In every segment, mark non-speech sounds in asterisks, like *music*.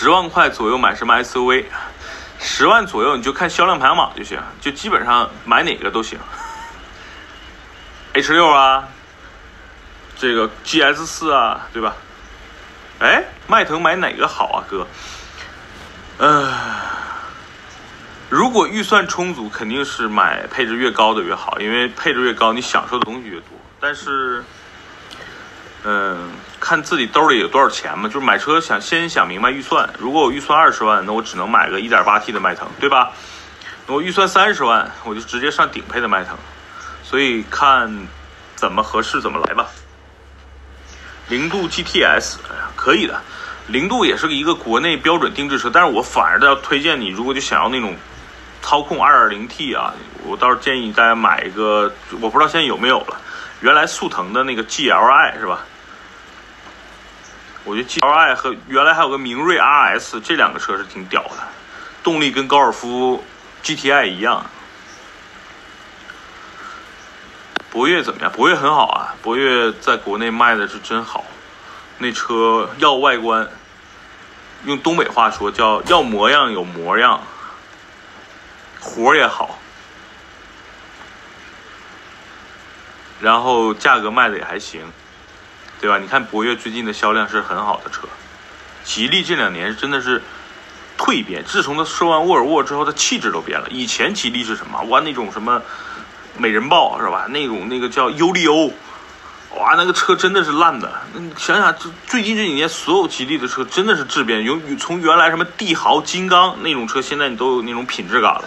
十万块左右买什么 SUV？十万左右你就看销量排行榜就行，就基本上买哪个都行。H 六啊，这个 GS 四啊，对吧？哎，迈腾买哪个好啊，哥？呃，如果预算充足，肯定是买配置越高的越好，因为配置越高，你享受的东西越多。但是，嗯，看自己兜里有多少钱嘛。就是买车想先想明白预算。如果我预算二十万，那我只能买个 1.8T 的迈腾，对吧？我预算三十万，我就直接上顶配的迈腾。所以看怎么合适怎么来吧。零度 GTS，哎呀，可以的。零度也是一个国内标准定制车，但是我反而要推荐你，如果就想要那种操控 2.0T 啊，我倒是建议大家买一个，我不知道现在有没有了。原来速腾的那个 GLI 是吧？我觉得 GLI 和原来还有个明锐 RS 这两个车是挺屌的，动力跟高尔夫 GTI 一样。博越怎么样？博越很好啊，博越在国内卖的是真好，那车要外观，用东北话说叫要模样有模样，活也好，然后价格卖的也还行，对吧？你看博越最近的销量是很好的车，吉利这两年真的是蜕变，自从它收完沃尔沃之后，它气质都变了。以前吉利是什么？哇，那种什么。美人豹是吧？那种那个叫优利欧，哇，那个车真的是烂的。你想想，这最近这几年所有吉利的车真的是质变，由从原来什么帝豪、金刚那种车，现在你都有那种品质感了。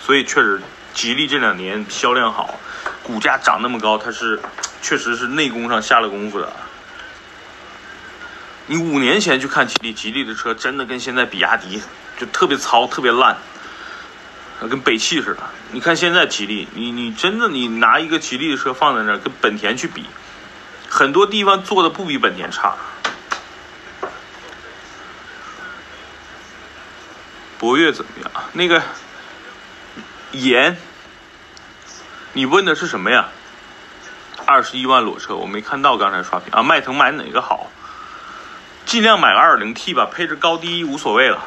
所以确实，吉利这两年销量好，股价涨那么高，它是确实是内功上下了功夫的。你五年前去看吉利，吉利的车真的跟现在比亚迪就特别糙、特别烂。跟北汽似的，你看现在吉利，你你真的你拿一个吉利的车放在那儿跟本田去比，很多地方做的不比本田差。博越怎么样？那个严，你问的是什么呀？二十一万裸车，我没看到刚才刷屏啊。迈腾买哪个好？尽量买个二点零 T 吧，配置高低无所谓了。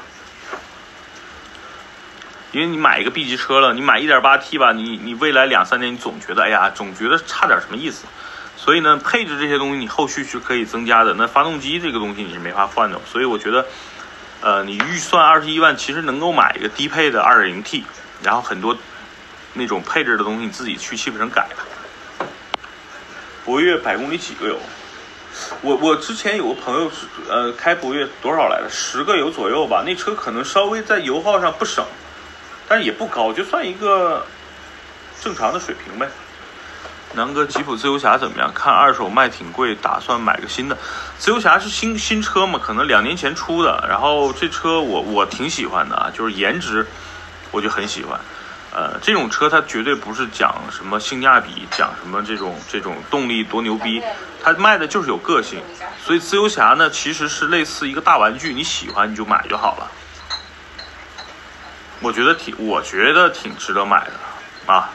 因为你买一个 B 级车了，你买 1.8T 吧，你你未来两三年你总觉得，哎呀，总觉得差点什么意思。所以呢，配置这些东西你后续是可以增加的。那发动机这个东西你是没法换的。所以我觉得，呃，你预算二十一万，其实能够买一个低配的 2.0T，然后很多那种配置的东西你自己去汽配城改吧。博越百公里几个油？我我之前有个朋友是呃开博越多少来的？十个油左右吧。那车可能稍微在油耗上不省。但是也不高，就算一个正常的水平呗。南哥，吉普自由侠怎么样？看二手卖挺贵，打算买个新的。自由侠是新新车嘛？可能两年前出的。然后这车我我挺喜欢的啊，就是颜值我就很喜欢。呃，这种车它绝对不是讲什么性价比，讲什么这种这种动力多牛逼，它卖的就是有个性。所以自由侠呢，其实是类似一个大玩具，你喜欢你就买就好了。我觉得挺，我觉得挺值得买的，啊。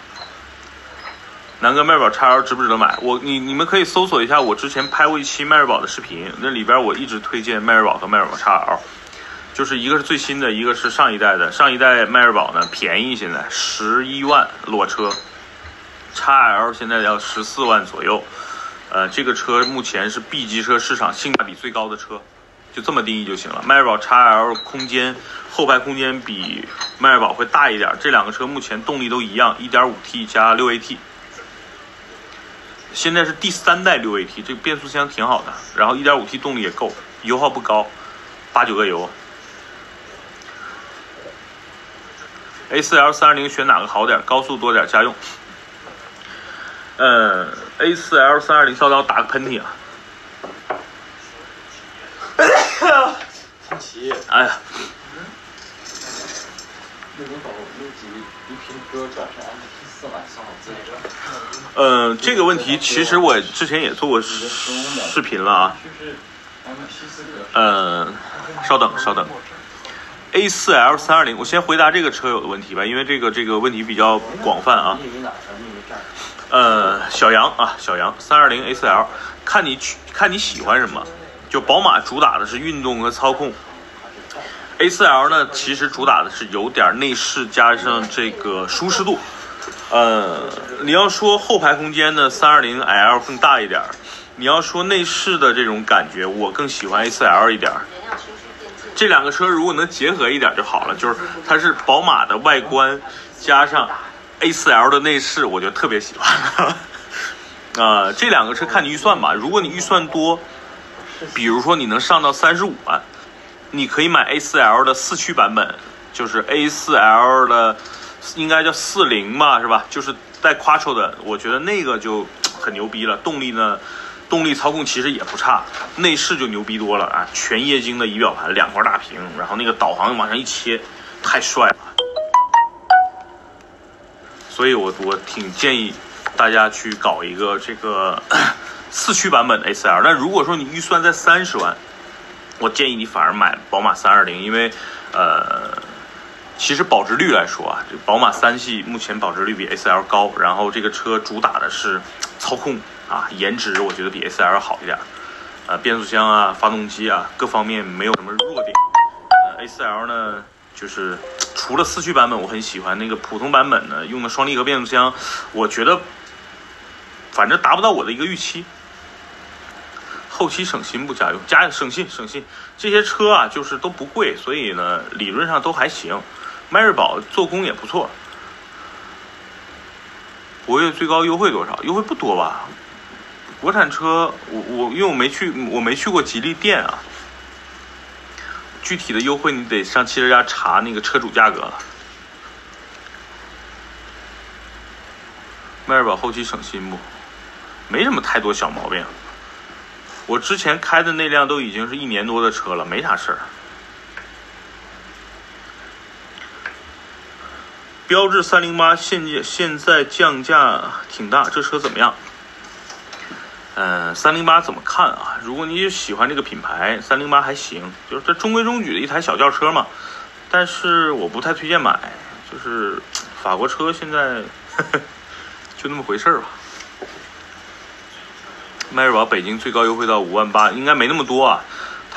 南哥，迈锐宝 XL 值不值得买？我你你们可以搜索一下我之前拍过一期迈锐宝的视频，那里边我一直推荐迈锐宝和迈锐宝 XL，就是一个是最新的，一个是上一代的。上一代迈锐宝呢便宜，现在十一万裸车，XL 现在要十四万左右，呃，这个车目前是 B 级车市场性价比最高的车。就这么定义就行了。迈锐宝 XL 空间后排空间比迈锐宝会大一点，这两个车目前动力都一样，1.5T 加 6AT。现在是第三代 6AT，这变速箱挺好的，然后 1.5T 动力也够，油耗不高，八九个油。A4L 320选哪个好点？高速多点，家用。嗯，A4L 320，稍等，我打个喷嚏啊。*laughs* 哎呀，嗯，这个问题其实我之前也做过视频了啊。嗯，稍等稍等。A 四 L 三二零，我先回答这个车友的问题吧，因为这个这个问题比较广泛啊。呃，小杨啊，小杨，三二零 A 四 L，看你去看你喜欢什么。就宝马主打的是运动和操控，A4L 呢，其实主打的是有点内饰加上这个舒适度。呃，你要说后排空间呢，320L 更大一点儿；你要说内饰的这种感觉，我更喜欢 A4L 一点。这两个车如果能结合一点就好了，就是它是宝马的外观加上 A4L 的内饰，我就特别喜欢。啊、*laughs* 这两个车看你预算吧，如果你预算多，比如说你能上到三十五万，你可以买 A4L 的四驱版本，就是 A4L 的应该叫四零吧，是吧？就是带 Quattro 的，我觉得那个就很牛逼了。动力呢，动力操控其实也不差，内饰就牛逼多了啊！全液晶的仪表盘，两块大屏，然后那个导航往上一切，太帅了。所以我我挺建议大家去搞一个这个 *coughs* 四驱版本的 A4L。但如果说你预算在三十万，我建议你反而买宝马三二零，因为呃，其实保值率来说啊，这宝马三系目前保值率比 A4L 高，然后这个车主打的是操控啊，颜值我觉得比 A4L 好一点，呃，变速箱啊、发动机啊各方面没有什么弱点。呃，A4L 呢，就是除了四驱版本我很喜欢，那个普通版本呢用的双离合变速箱，我觉得反正达不到我的一个预期。后期省心不加油，加省心省心。这些车啊，就是都不贵，所以呢，理论上都还行。迈锐宝做工也不错。博越最高优惠多少？优惠不多吧？国产车，我我因为我没去，我没去过吉利店啊。具体的优惠你得上汽车家查那个车主价格了。迈锐宝后期省心不？没什么太多小毛病。我之前开的那辆都已经是一年多的车了，没啥事儿。标致三零八现价现在降价挺大，这车怎么样？嗯、呃，三零八怎么看啊？如果你喜欢这个品牌，三零八还行，就是这中规中矩的一台小轿车嘛。但是我不太推荐买，就是法国车现在呵 *laughs* 呵就那么回事儿吧。迈锐宝北京最高优惠到五万八，应该没那么多啊。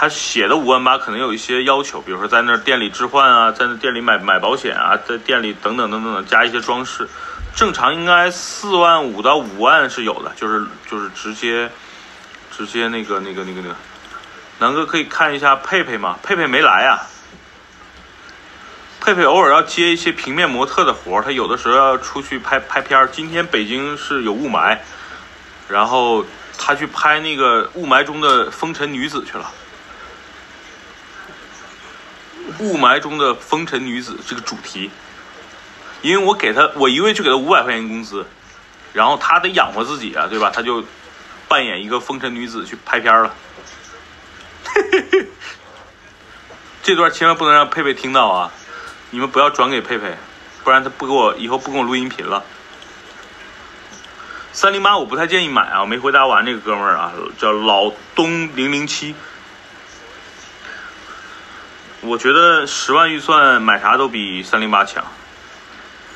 他写的五万八可能有一些要求，比如说在那店里置换啊，在那店里买买保险啊，在店里等等等等等加一些装饰。正常应该四万五到五万是有的，就是就是直接直接那个那个那个那个，南哥可以看一下佩佩吗？佩佩没来啊。佩佩偶尔要接一些平面模特的活，他有的时候要出去拍拍片儿。今天北京是有雾霾，然后他去拍那个雾霾中的风尘女子去了。雾霾中的风尘女子这个主题，因为我给他，我一个月就给他五百块钱工资，然后他得养活自己啊，对吧？他就扮演一个风尘女子去拍片了。*laughs* 这段千万不能让佩佩听到啊！你们不要转给佩佩，不然他不给我以后不给我录音频了。三零八我不太建议买啊，我没回答完这个哥们儿啊，叫老东零零七。我觉得十万预算买啥都比三零八强。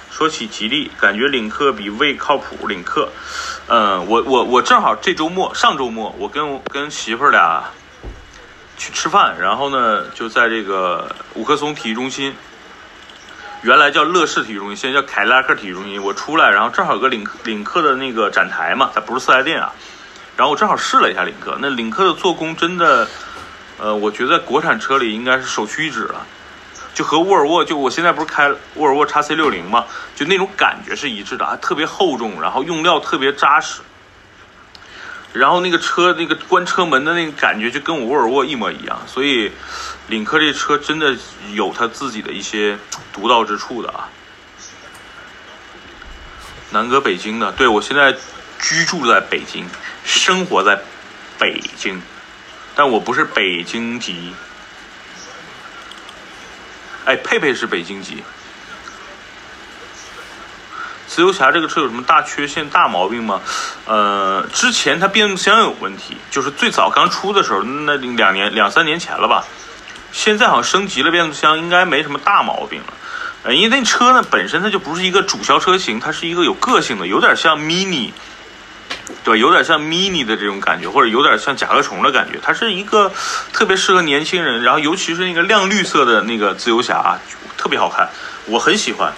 说起吉利，感觉领克比魏靠谱。领克，嗯，我我我正好这周末上周末我跟跟媳妇俩去吃饭，然后呢就在这个五棵松体育中心，原来叫乐视体育中心，现在叫凯迪拉克体育中心。我出来，然后正好有个领领克的那个展台嘛，它不是四 S 店啊，然后我正好试了一下领克，那领克的做工真的。呃，我觉得国产车里应该是首屈一指了，就和沃尔沃，就我现在不是开沃尔沃 x C 六零嘛，就那种感觉是一致的，啊，特别厚重，然后用料特别扎实，然后那个车那个关车门的那个感觉就跟我沃尔沃一模一样，所以领克这车真的有它自己的一些独到之处的啊。南哥北京的，对我现在居住在北京，生活在北京。但我不是北京籍，哎，佩佩是北京籍。自由侠这个车有什么大缺陷、大毛病吗？呃，之前它变速箱有问题，就是最早刚出的时候，那两年、两三年前了吧。现在好像升级了变速箱，应该没什么大毛病了。呃，因为那车呢本身它就不是一个主销车型，它是一个有个性的，有点像 Mini。对？有点像 mini 的这种感觉，或者有点像甲壳虫的感觉。它是一个特别适合年轻人，然后尤其是那个亮绿色的那个自由侠，特别好看，我很喜欢。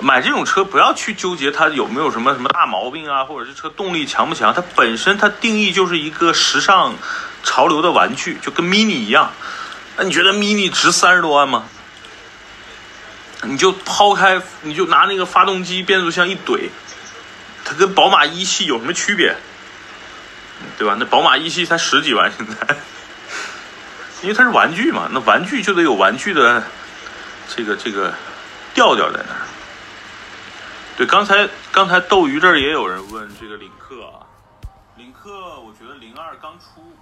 买这种车不要去纠结它有没有什么什么大毛病啊，或者是车动力强不强，它本身它定义就是一个时尚潮流的玩具，就跟 mini 一样。那你觉得 mini 值三十多万吗？你就抛开，你就拿那个发动机、变速箱一怼，它跟宝马一系有什么区别？对吧？那宝马一系才十几万现在，因为它是玩具嘛，那玩具就得有玩具的这个这个调调在那儿。对，刚才刚才斗鱼这儿也有人问这个领克啊，领克我觉得零二刚出，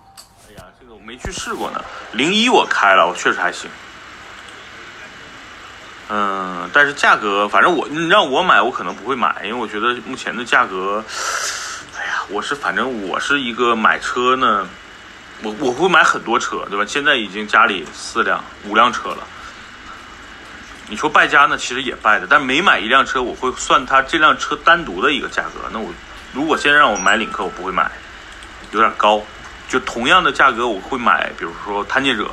哎呀，这个我没去试过呢。零一我开了，我确实还行。嗯，但是价格，反正我让我买，我可能不会买，因为我觉得目前的价格，呀，我是反正我是一个买车呢，我我会买很多车，对吧？现在已经家里四辆五辆车了。你说败家呢，其实也败的，但每买一辆车，我会算它这辆车单独的一个价格。那我如果现在让我买领克，我不会买，有点高。就同样的价格，我会买，比如说探界者，